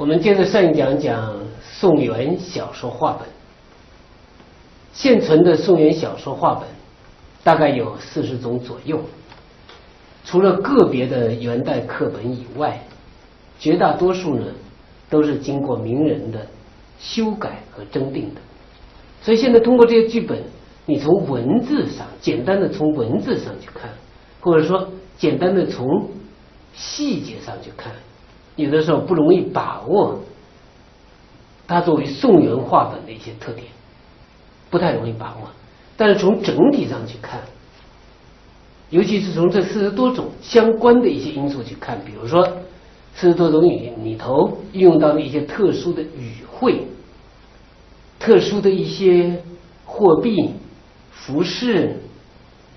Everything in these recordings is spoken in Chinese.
我们接着上一讲讲宋元小说话本。现存的宋元小说话本大概有四十种左右，除了个别的元代课本以外，绝大多数呢都是经过名人的修改和增订的。所以现在通过这些剧本，你从文字上简单的从文字上去看，或者说简单的从细节上去看。有的时候不容易把握它作为宋元画本的一些特点，不太容易把握。但是从整体上去看，尤其是从这四十多种相关的一些因素去看，比如说四十多种语里头运用到的一些特殊的语汇、特殊的一些货币、服饰、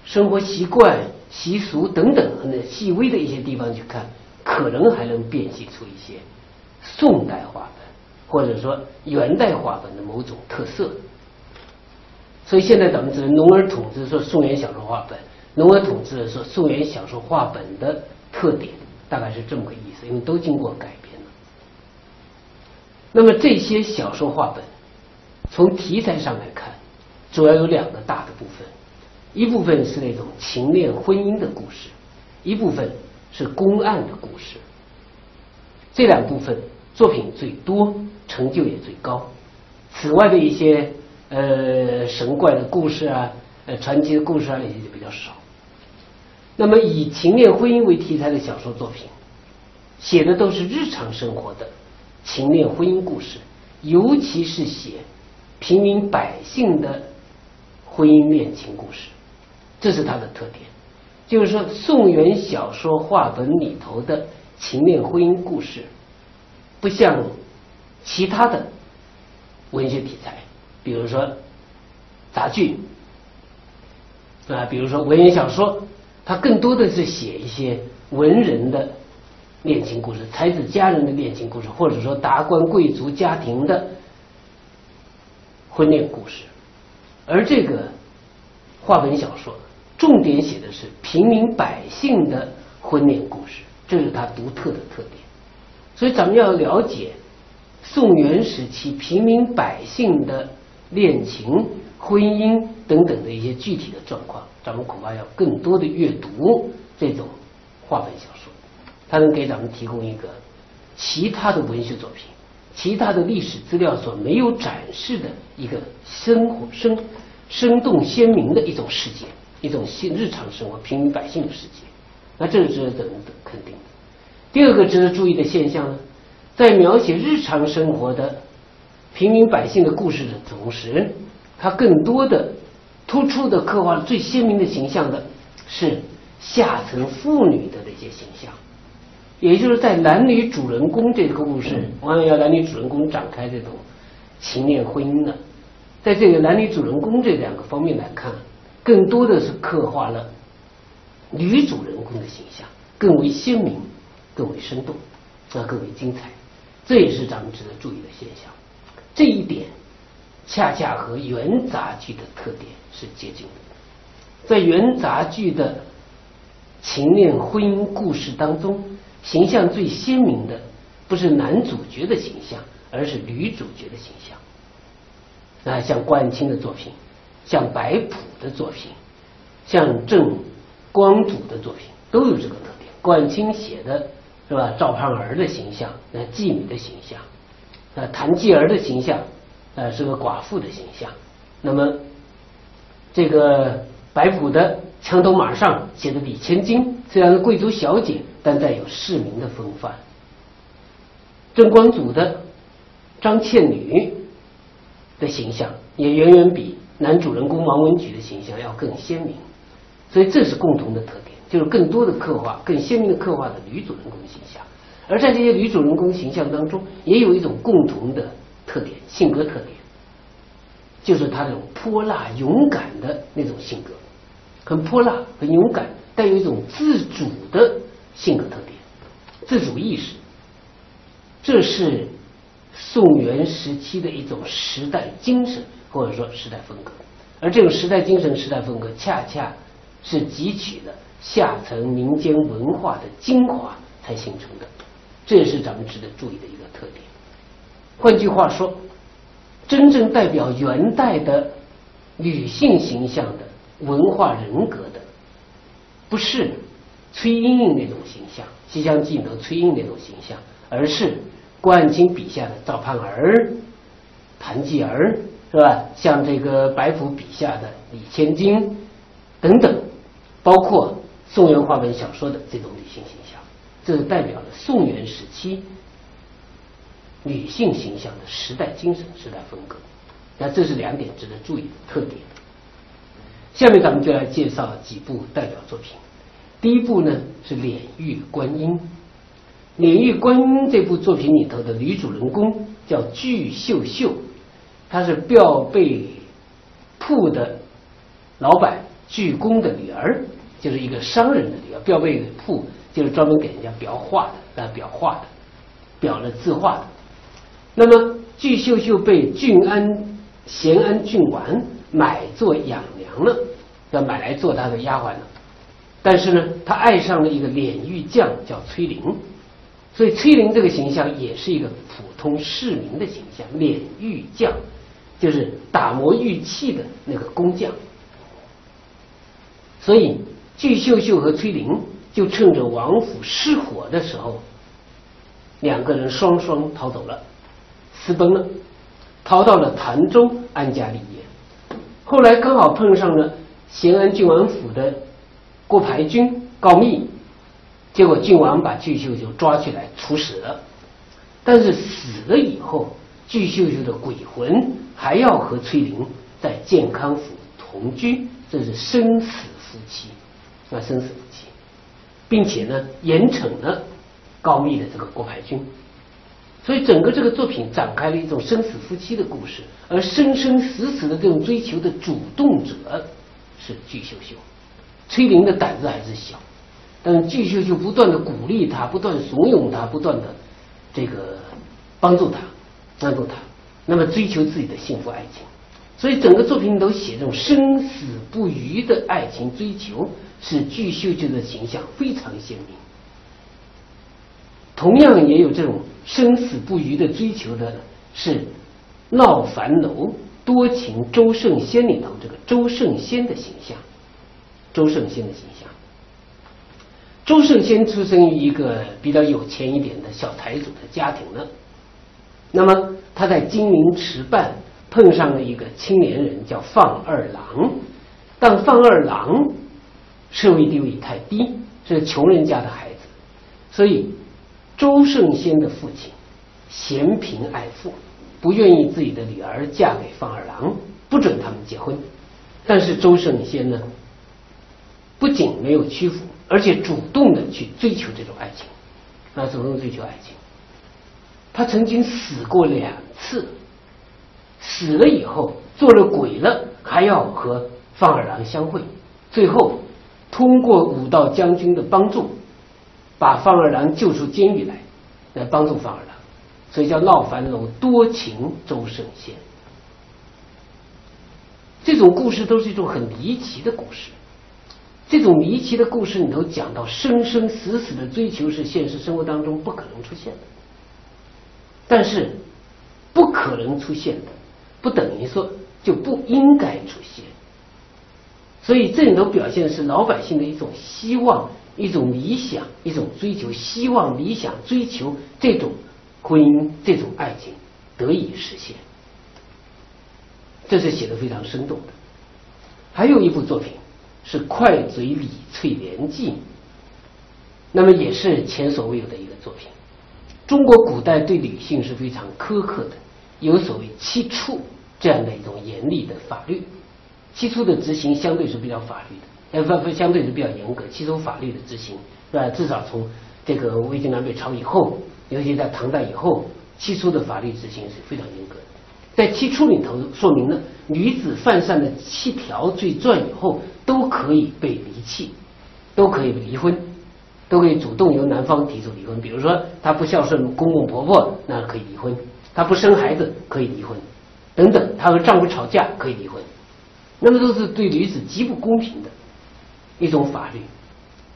生活习惯、习俗等等很细微的一些地方去看。可能还能辨析出一些宋代话本，或者说元代话本的某种特色。所以现在咱们只能笼而统之说宋元小说话本，笼而统之说宋元小说话本的特点，大概是这么个意思，因为都经过改编了。那么这些小说话本，从题材上来看，主要有两个大的部分，一部分是那种情恋婚姻的故事，一部分。是公案的故事，这两部分作品最多，成就也最高。此外的一些呃神怪的故事啊，呃传奇的故事啊，那些就比较少。那么以情恋婚姻为题材的小说作品，写的都是日常生活的情恋婚姻故事，尤其是写平民百姓的婚姻恋情故事，这是它的特点。就是说，宋元小说话本里头的情恋婚姻故事，不像其他的文学题材，比如说杂剧啊，比如说文言小说，它更多的是写一些文人的恋情故事、才子佳人的恋情故事，或者说达官贵族家庭的婚恋故事，而这个话本小说。重点写的是平民百姓的婚恋故事，这是它独特的特点。所以，咱们要了解宋元时期平民百姓的恋情、婚姻等等的一些具体的状况，咱们恐怕要更多的阅读这种话本小说，它能给咱们提供一个其他的文学作品、其他的历史资料所没有展示的一个生活生生动鲜明的一种世界。一种新日常生活平民百姓的世界，那这是值得肯定的。第二个值得注意的现象呢，在描写日常生活的平民百姓的故事的同时，它更多的突出的刻画最鲜明的形象的是下层妇女的那些形象，也就是在男女主人公这个故事，我们要男女主人公展开这种情恋婚姻的，在这个男女主人公这两个方面来看。更多的是刻画了女主人公的形象，更为鲜明，更为生动，啊，更为精彩。这也是咱们值得注意的现象。这一点恰恰和元杂剧的特点是接近的。在元杂剧的情恋婚姻故事当中，形象最鲜明的不是男主角的形象，而是女主角的形象。啊，像关清的作品。像白朴的作品，像郑光祖的作品，都有这个特点。冠清写的是吧？赵盼儿的形象，那妓女的形象；那谭继儿的形象，呃，是个寡妇的形象。那么，这个白朴的《墙头马上》写的李千金，虽然是贵族小姐，但带有市民的风范。郑光祖的张倩女的形象，也远远比。男主人公王文举的形象要更鲜明，所以这是共同的特点，就是更多的刻画、更鲜明的刻画的女主人公形象。而在这些女主人公形象当中，也有一种共同的特点，性格特点，就是她那种泼辣、勇敢的那种性格，很泼辣、很勇敢，带有一种自主的性格特点，自主意识。这是宋元时期的一种时代精神。或者说时代风格，而这种时代精神、时代风格，恰恰是汲取了下层民间文化的精华才形成的，这也是咱们值得注意的一个特点。换句话说，真正代表元代的女性形象的文化人格的，不是崔莺莺那种形象，《西厢记》里头崔莺莺那种形象，而是关汉卿笔下的赵盼儿、谭继儿，是吧？像这个白甫笔下的李千金等等，包括宋元话本小说的这种女性形象，这是代表了宋元时期。女性形象的时代精神、时代风格，那这是两点值得注意的特点。下面咱们就来介绍几部代表作品。第一部呢是《脸玉观音》。《脸玉观音》这部作品里头的女主人公叫巨秀秀，她是吊贝铺的老板巨公的女儿，就是一个商人的女儿。吊贝铺就是专门给人家裱画的，啊，裱画的，裱了字画的。那么，巨秀秀被郡安咸安郡王买做养娘了，要买来做他的丫鬟了。但是呢，他爱上了一个脸玉匠，叫崔玲。所以，崔玲这个形象也是一个普通市民的形象。脸玉匠就是打磨玉器的那个工匠。所以，巨秀秀和崔玲就趁着王府失火的时候，两个人双双逃走了。私奔了，逃到了潭州安家立业。后来刚好碰上了咸安郡王府的郭排军告密，结果郡王把巨秀秀抓起来处死了。但是死了以后，巨秀秀的鬼魂还要和崔玲在健康府同居，这是生死夫妻，啊，生死夫妻，并且呢，严惩了高密的这个郭排军。所以整个这个作品展开了一种生死夫妻的故事，而生生死死的这种追求的主动者是巨秀秀。崔玲的胆子还是小，但是巨秀秀不断的鼓励他，不断怂恿他，不断的这个帮助他，帮助他，那么追求自己的幸福爱情。所以整个作品里头写这种生死不渝的爱情追求，使巨秀秀的形象非常鲜明。同样也有这种。生死不渝的追求的是《闹樊楼多情周圣仙》里头这个周圣仙的形象。周圣仙的形象，周圣仙出生于一个比较有钱一点的小财主的家庭呢。那么他在金陵池畔碰上了一个青年人，叫放二郎。但放二郎社会地位太低，是穷人家的孩子，所以。周圣先的父亲嫌贫爱富，不愿意自己的女儿嫁给范二郎，不准他们结婚。但是周圣先呢，不仅没有屈服，而且主动的去追求这种爱情，啊，主动追求爱情。他曾经死过两次，死了以后做了鬼了，还要和方二郎相会。最后通过武道将军的帮助。把方二郎救出监狱来，来帮助方二郎，所以叫闹樊楼多情周圣贤。这种故事都是一种很离奇的故事。这种离奇的故事里头讲到生生死死的追求是现实生活当中不可能出现的，但是不可能出现的，不等于说就不应该出现。所以这里头表现的是老百姓的一种希望。一种理想，一种追求，希望理想追求这种婚姻，这种爱情得以实现，这是写的非常生动的。还有一部作品是《快嘴李翠莲记》，那么也是前所未有的一个作品。中国古代对女性是非常苛刻的，有所谓七处这样的一种严厉的法律，七处的执行相对是比较法律的。呃，不不，相对是比较严格。七种法律的执行，是吧？至少从这个魏晋南北朝以后，尤其在唐代以后，七出的法律执行是非常严格的。在七出里头，说明了女子犯上的七条罪状以后，都可以被离弃，都可以离婚，都可以主动由男方提出离婚。比如说，她不孝顺公公婆婆，那可以离婚；她不生孩子，可以离婚，等等。她和丈夫吵架，可以离婚。那么都是对女子极不公平的。一种法律，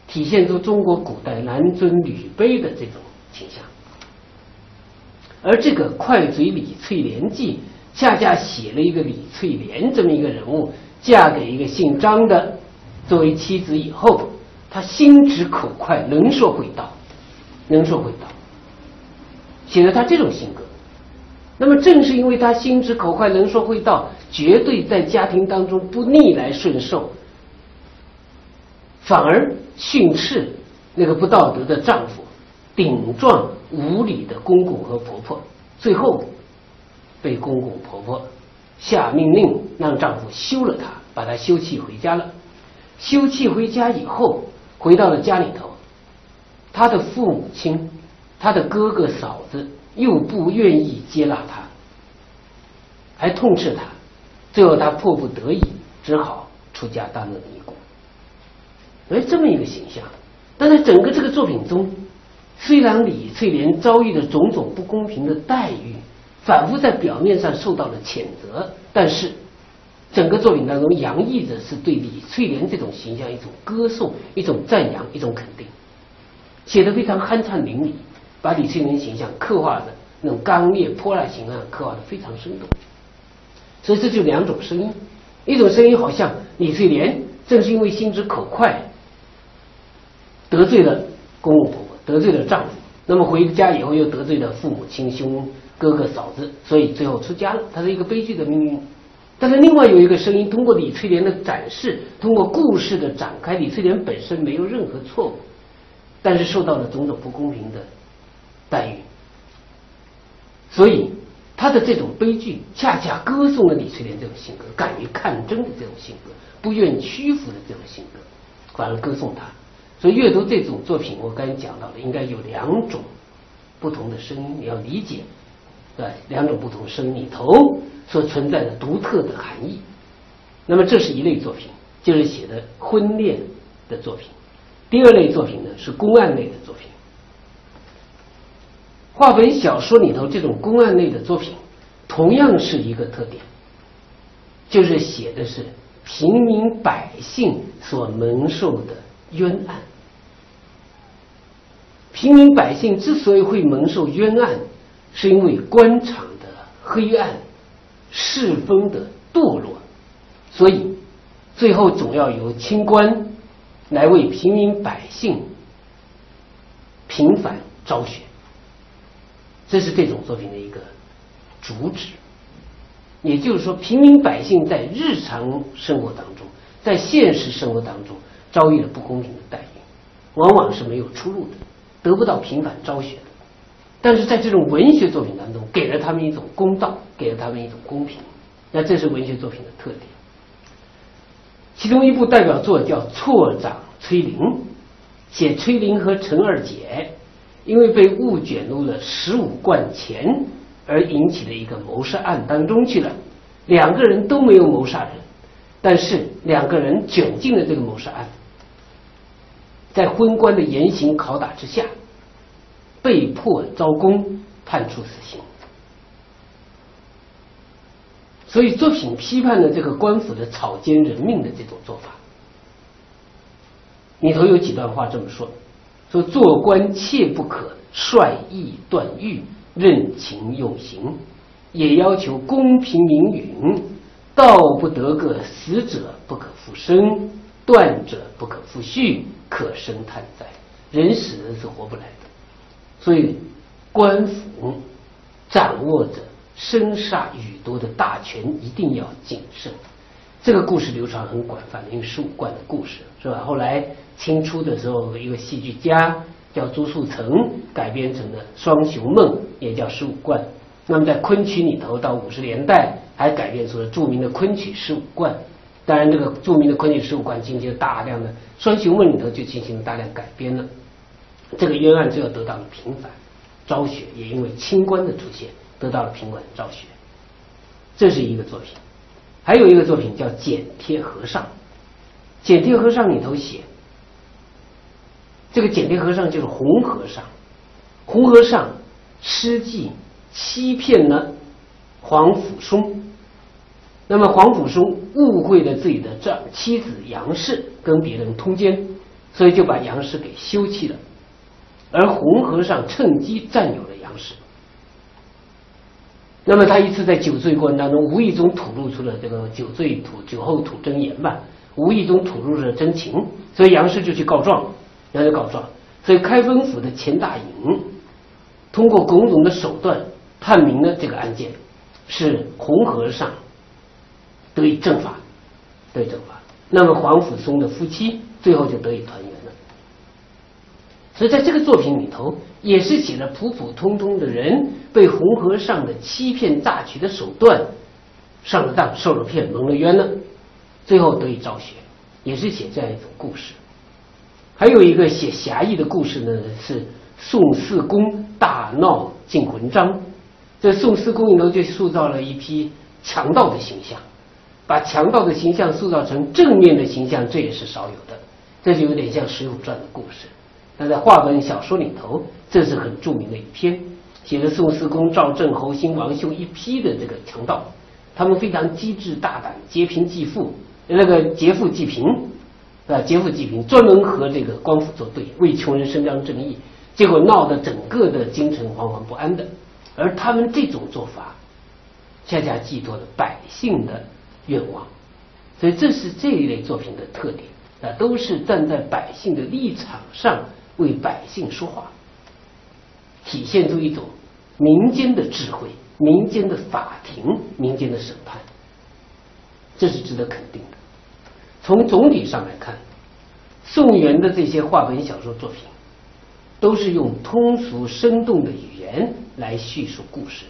体现出中国古代男尊女卑的这种倾向。而这个《快嘴李翠莲记》恰恰写了一个李翠莲这么一个人物，嫁给一个姓张的作为妻子以后，她心直口快，能说会道，能说会道，显得她这种性格。那么正是因为她心直口快，能说会道，绝对在家庭当中不逆来顺受，反而训斥那个不道德的丈夫。顶撞无理的公公和婆婆，最后被公公婆婆下命令让丈夫休了她，把她休弃回家了。休弃回家以后，回到了家里头，他的父母亲、他的哥哥嫂子又不愿意接纳他，还痛斥他，最后他迫不得已只好出家当了尼姑。哎，这么一个形象，但在整个这个作品中。虽然李翠莲遭遇的种种不公平的待遇，反复在表面上受到了谴责，但是整个作品当中洋溢着是对李翠莲这种形象一种歌颂、一种赞扬、一种肯定，写的非常酣畅淋漓，把李翠莲形象刻画的那种刚烈泼辣形象刻画的非常生动。所以这就两种声音，一种声音好像李翠莲正是因为心直口快，得罪了公公婆婆。得罪了丈夫，那么回家以后又得罪了父母亲兄哥哥嫂子，所以最后出家了。他是一个悲剧的命运。但是另外有一个声音，通过李翠莲的展示，通过故事的展开，李翠莲本身没有任何错误，但是受到了种种不公平的待遇。所以他的这种悲剧，恰恰歌颂了李翠莲这种性格，敢于抗争的这种性格，不愿屈服的这种性格，反而歌颂他。所以阅读这种作品，我刚才讲到的，应该有两种不同的声音，你要理解，对两种不同声音里头所存在的独特的含义。那么这是一类作品，就是写的婚恋的作品。第二类作品呢是公案类的作品。话本小说里头这种公案类的作品，同样是一个特点，就是写的是平民百姓所蒙受的。冤案，平民百姓之所以会蒙受冤案，是因为官场的黑暗、世风的堕落，所以最后总要由清官来为平民百姓平反昭雪。这是这种作品的一个主旨。也就是说，平民百姓在日常生活当中，在现实生活当中。遭遇了不公平的待遇，往往是没有出路的，得不到平反昭雪。但是在这种文学作品当中，给了他们一种公道，给了他们一种公平。那这是文学作品的特点。其中一部代表作叫《错掌崔玲》，写崔玲和陈二姐因为被误卷入了十五贯钱而引起的一个谋杀案当中去了。两个人都没有谋杀人，但是两个人卷进了这个谋杀案。在昏官的严刑拷打之下，被迫招供，判处死刑。所以作品批判了这个官府的草菅人命的这种做法。里头有几段话这么说：说做官切不可率意断狱，任情用刑，也要求公平明允，道不得个死者不可复生。断者不可复续，可生叹哉？人死是活不来，所以官府掌握着生杀予夺的大权，一定要谨慎。这个故事流传很广泛，因为十五贯的故事是吧？后来清初的时候，一个戏剧家叫朱树成改编成了《双雄梦》，也叫十五贯。那么在昆曲里头，到五十年代还改编出了著名的昆曲十五贯。当然，这个著名的昆曲十五贯进行了大量的《双雄梦》里头就进行了大量改编了。这个冤案最后得到了平反，昭雪也因为清官的出现得到了平反昭雪。这是一个作品，还有一个作品叫《剪贴和尚》。《剪贴和尚》里头写，这个剪贴和尚就是红和尚，红和尚施计欺骗了黄甫松。那么黄甫松误会了自己的丈妻子杨氏跟别人通奸，所以就把杨氏给休弃了，而红和尚趁机占有了杨氏。那么他一次在酒醉过程当中，无意中吐露出了这个酒醉吐酒后吐真言吧，无意中吐露了真情，所以杨氏就去告状，然后就告状。所以开封府的钱大隐通过种种的手段判明了这个案件是红和尚得以正法，得以正法。那么黄甫松的夫妻最后就得以团圆。所以在这个作品里头，也是写了普普通通的人被红和尚的欺骗诈取的手段上了当、受了骗、蒙了冤了，最后得以昭雪，也是写这样一种故事。还有一个写侠义的故事呢，是宋四公大闹进魂章。这宋四公里头就塑造了一批强盗的形象，把强盗的形象塑造成正面的形象，这也是少有的。这就有点像《水浒传》的故事。那在话本小说里头，这是很著名的一篇，写的宋四公、赵正、侯兴、王秀一批的这个强盗，他们非常机智大胆，劫贫济富，那个劫富济贫。啊，劫富济贫，专门和这个官府作对，为穷人伸张正义，结果闹得整个的京城惶惶不安的。而他们这种做法，恰恰寄托了百姓的愿望，所以这是这一类作品的特点啊，都是站在百姓的立场上为百姓说话，体现出一种民间的智慧、民间的法庭、民间的审判，这是值得肯定的。从总体上来看，宋元的这些话本小说作品，都是用通俗生动的语言来叙述故事，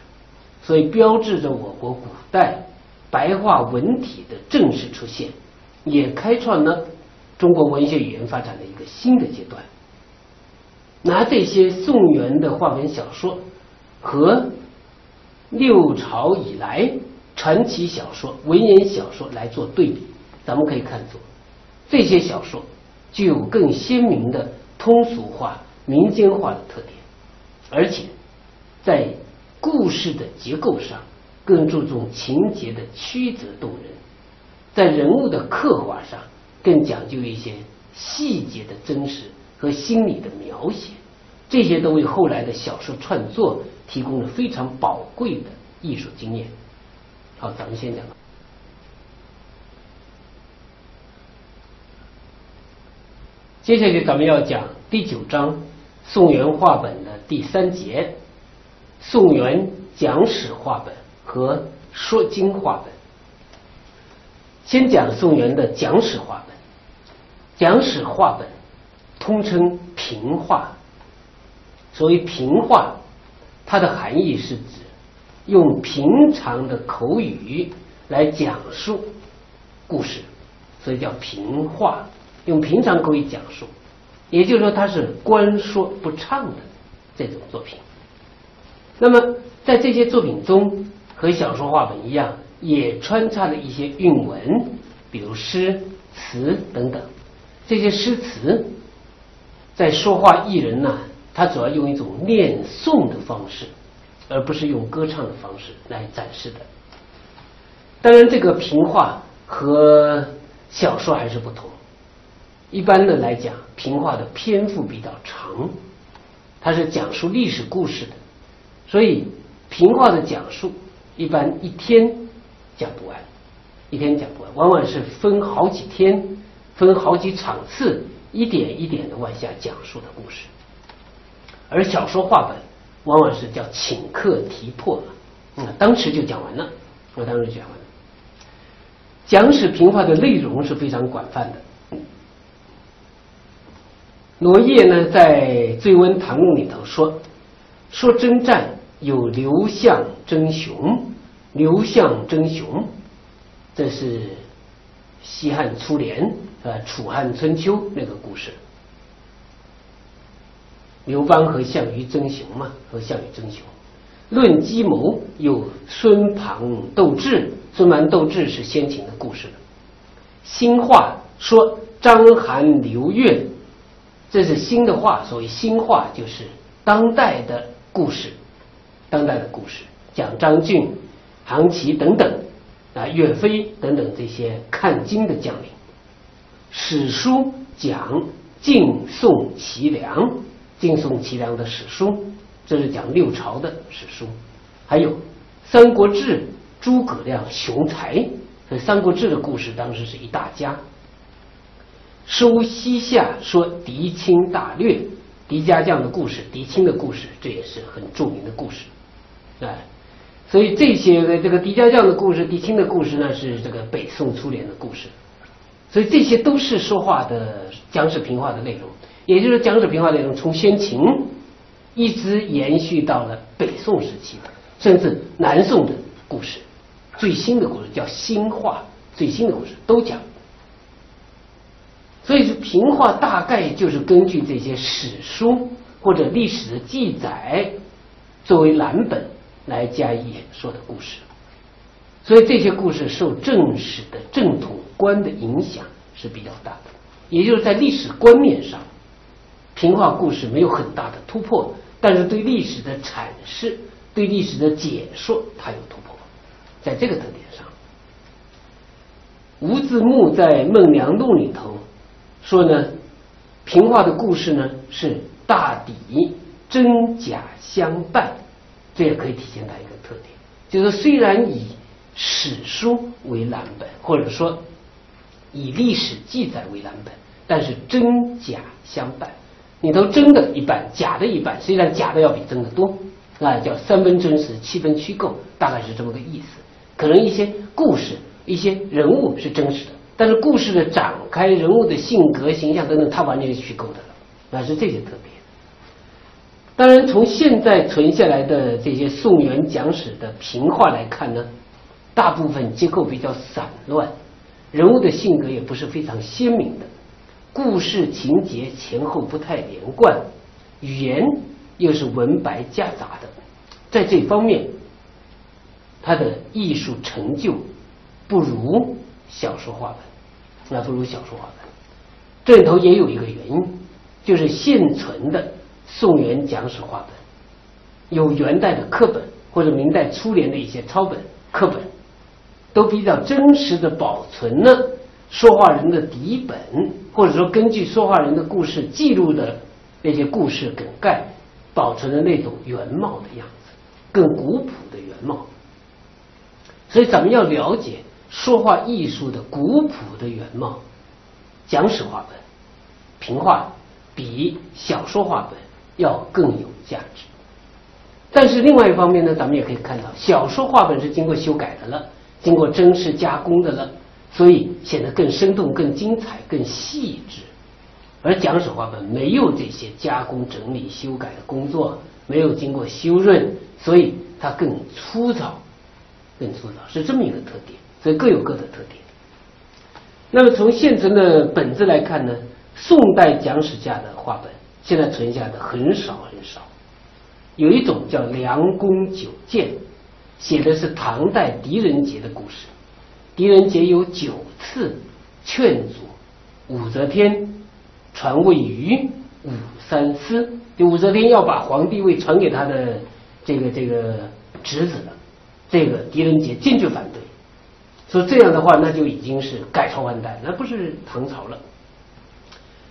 所以标志着我国古代白话文体的正式出现，也开创了中国文学语言发展的一个新的阶段。拿这些宋元的话本小说和六朝以来传奇小说、文言小说来做对比。咱们可以看出，这些小说具有更鲜明的通俗化、民间化的特点，而且在故事的结构上更注重情节的曲折动人，在人物的刻画上更讲究一些细节的真实和心理的描写，这些都为后来的小说创作提供了非常宝贵的艺术经验。好，咱们先讲。接下去咱们要讲第九章宋元话本的第三节，宋元讲史话本和说经话本。先讲宋元的讲史话本，讲史话本通称平话。所谓平话，它的含义是指用平常的口语来讲述故事，所以叫平话。用平常口语讲述，也就是说，它是官说不唱的这种作品。那么，在这些作品中，和小说话本一样，也穿插了一些韵文，比如诗词等等。这些诗词在说话艺人呢，他主要用一种念诵的方式，而不是用歌唱的方式来展示的。当然，这个评话和小说还是不同。一般的来讲，评话的篇幅比较长，它是讲述历史故事的，所以评话的讲述一般一天讲不完，一天讲不完，往往是分好几天、分好几场次，一点一点的往下讲述的故事。而小说话本往往是叫请客提破，嗯，当时就讲完了，我当时讲完了。讲史评话的内容是非常广泛的。罗烨呢，在《醉翁谈录》里头说：“说征战有刘向争雄，刘向争雄，这是西汉初年呃楚汉春秋那个故事。刘邦和项羽争雄嘛，和项羽争雄。论计谋有孙庞斗智，孙庞斗智是先秦的故事。新话说张邯刘越。”这是新的话，所谓新话就是当代的故事，当代的故事讲张俊、韩琦等等啊，岳飞等等这些看经的将领。史书讲晋宋齐梁，晋宋齐梁的史书，这是讲六朝的史书。还有三国志》诸葛亮雄才，所以《三国志》的故事当时是一大家。收西夏说狄青大略，狄家将的故事，狄青的故事，这也是很著名的故事，哎，所以这些这个狄家将的故事、狄青的故事呢，是这个北宋初年的故事，所以这些都是说话的讲史评话的内容，也就是讲史评话内容从先秦一直延续到了北宋时期，甚至南宋的故事，最新的故事叫新话，最新的故事都讲。所以是评话，大概就是根据这些史书或者历史的记载作为蓝本来加以演说的故事。所以这些故事受正史的正统观的影响是比较大的，也就是在历史观念上，评话故事没有很大的突破，但是对历史的阐释、对历史的解说，它有突破。在这个特点上，吴自牧在《孟良录》里头。说呢，平话的故事呢是大抵真假相伴，这也可以体现它一个特点，就是虽然以史书为蓝本，或者说以历史记载为蓝本，但是真假相伴，里头真的一半，假的一半，实际上假的要比真的多，那叫三分真实，七分虚构，大概是这么个意思。可能一些故事、一些人物是真实的。但是故事的展开、人物的性格、形象等等，它完全是虚构的了，那是这些特别。当然，从现在存下来的这些宋元讲史的评话来看呢，大部分结构比较散乱，人物的性格也不是非常鲜明的，故事情节前后不太连贯，语言又是文白夹杂的，在这方面，它的艺术成就不如小说话本。那不如小说话本，这里头也有一个原因，就是现存的宋元讲史话本，有元代的课本或者明代初年的一些抄本课本，都比较真实的保存了说话人的底本，或者说根据说话人的故事记录的那些故事梗概，保存的那种原貌的样子，更古朴的原貌。所以咱们要了解。说话艺术的古朴的原貌，讲史话本、评话比小说话本要更有价值。但是另外一方面呢，咱们也可以看到，小说话本是经过修改的了，经过真实加工的了，所以显得更生动、更精彩、更细致。而讲史话本没有这些加工、整理、修改的工作，没有经过修润，所以它更粗糙、更粗糙，是这么一个特点。所以各有各的特点。那么从现存的本子来看呢，宋代讲史家的话本现在存下的很少很少。有一种叫《梁公九谏》，写的是唐代狄仁杰的故事。狄仁杰有九次劝阻武则天传位于武三思，就武则天要把皇帝位传给他的这个这个侄子了，这个狄仁杰坚决反对。说这样的话，那就已经是改朝换代，那不是唐朝了。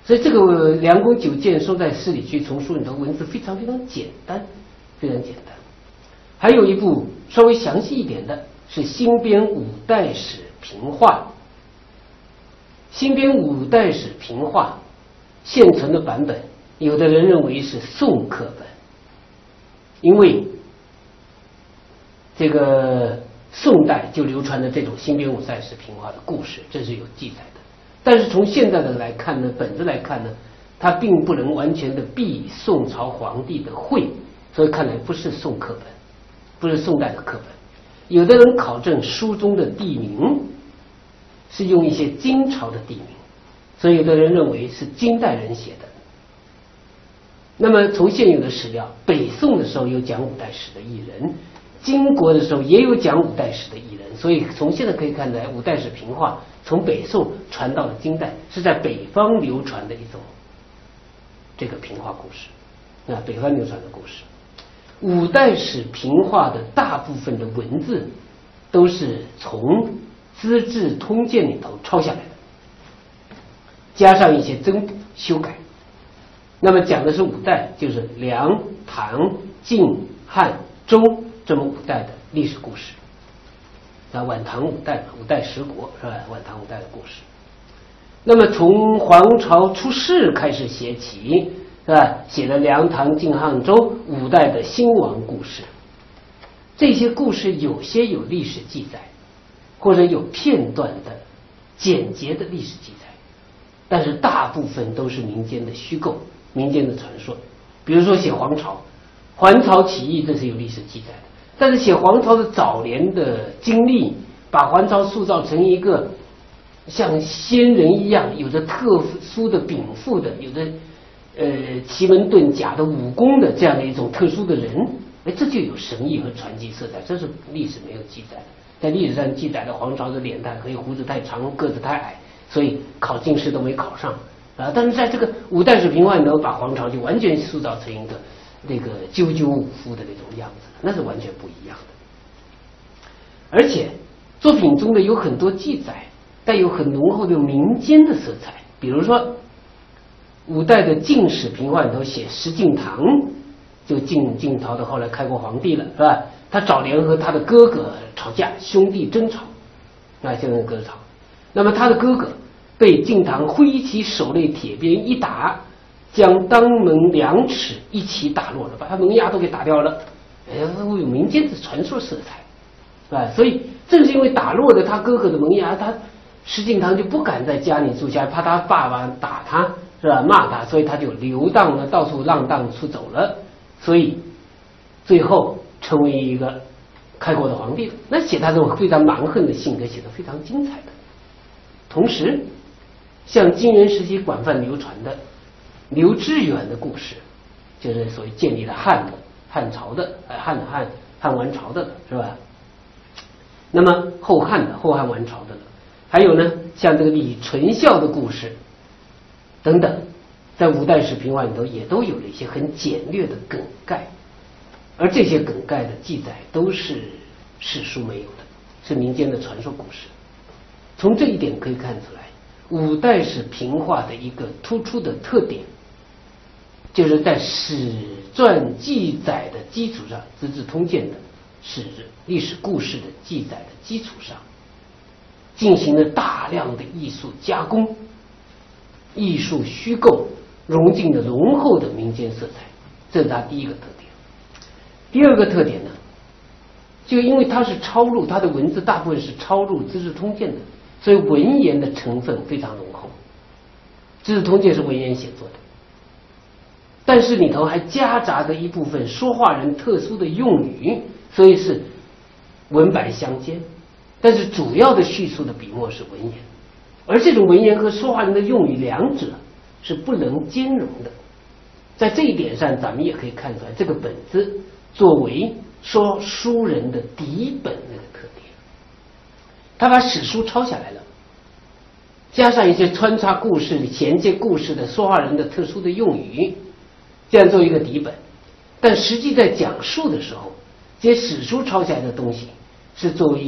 所以这个《梁公九谏》收在诗里去丛书里头，文字非常非常简单，非常简单。还有一部稍微详细一点的，是《新编五代史评话》。《新编五代史评话》现存的版本，有的人认为是宋刻本，因为这个。宋代就流传的这种新编五代史评话的故事，这是有记载的。但是从现在的来看呢，本子来看呢，它并不能完全的避宋朝皇帝的讳，所以看来不是宋刻本，不是宋代的课本。有的人考证书中的地名是用一些金朝的地名，所以有的人认为是金代人写的。那么从现有的史料，北宋的时候有讲五代史的艺人。金国的时候也有讲五代史的艺人，所以从现在可以看来，五代史评话从北宋传到了金代，是在北方流传的一种这个评话故事，啊，北方流传的故事。五代史评话的大部分的文字都是从《资治通鉴》里头抄下来的，加上一些增补修改。那么讲的是五代，就是梁、唐、晋、汉、周。这么五代的历史故事。啊，晚唐五代五代十国是吧？晚唐五代的故事。那么从黄巢出世开始写起，是吧？写了梁、唐、晋、汉、周五代的兴亡故事。这些故事有些有历史记载，或者有片段的简洁的历史记载，但是大部分都是民间的虚构、民间的传说。比如说写黄巢，黄巢起义，这是有历史记载的。但是写黄巢的早年的经历，把黄巢塑造成一个像仙人一样，有着特殊的禀赋的，有着呃奇门遁甲的武功的这样的一种特殊的人，哎，这就有神异和传奇色彩。这是历史没有记载的，在历史上记载的黄巢的脸蛋可以胡子太长，个子太矮，所以考进士都没考上啊。但是在这个五代史评话里头，把黄巢就完全塑造成一个。那个赳赳武夫的那种样子，那是完全不一样的。而且作品中的有很多记载，带有很浓厚的民间的色彩。比如说，五代的晋史评话里头写石敬瑭，就晋晋朝的后来开国皇帝了，是吧？他早年和他的哥哥吵架，兄弟争吵，啊，现在哥吵。那么他的哥哥被晋唐挥起手内铁鞭一打。将当门两尺一起打落了，把他门牙都给打掉了。哎，有民间的传说色彩，啊，所以正是因为打落了他哥哥的门牙，他石敬瑭就不敢在家里住下，怕他爸爸打他，是吧？骂他，所以他就流荡了，到处浪荡出走了。所以最后成为一个开国的皇帝。那写他这种非常蛮横的性格，写的非常精彩的。同时，像金元时期广泛流传的。刘知远的故事，就是所谓建立了汉的汉朝的，呃汉汉汉王朝的，是吧？那么后汉的后汉王朝的，还有呢，像这个李存孝的故事等等，在五代史评话里头也都有了一些很简略的梗概，而这些梗概的记载都是史书没有的，是民间的传说故事。从这一点可以看出来，五代史评话的一个突出的特点。就是在史传记载的基础上，《资治通鉴》的史历史故事的记载的基础上，进行了大量的艺术加工、艺术虚构，融进了浓厚的民间色彩，这是它第一个特点。第二个特点呢，就因为它是抄录，它的文字大部分是抄录《资治通鉴》的，所以文言的成分非常浓厚，《资治通鉴》是文言写作的。但是里头还夹杂着一部分说话人特殊的用语，所以是文白相间。但是主要的叙述的笔墨是文言，而这种文言和说话人的用语两者是不能兼容的。在这一点上，咱们也可以看出来，这个本子作为说书人的底本那个特点，他把史书抄下来了，加上一些穿插故事、衔接故事的说话人的特殊的用语。这样做一个底本，但实际在讲述的时候，这些史书抄下来的东西是作为。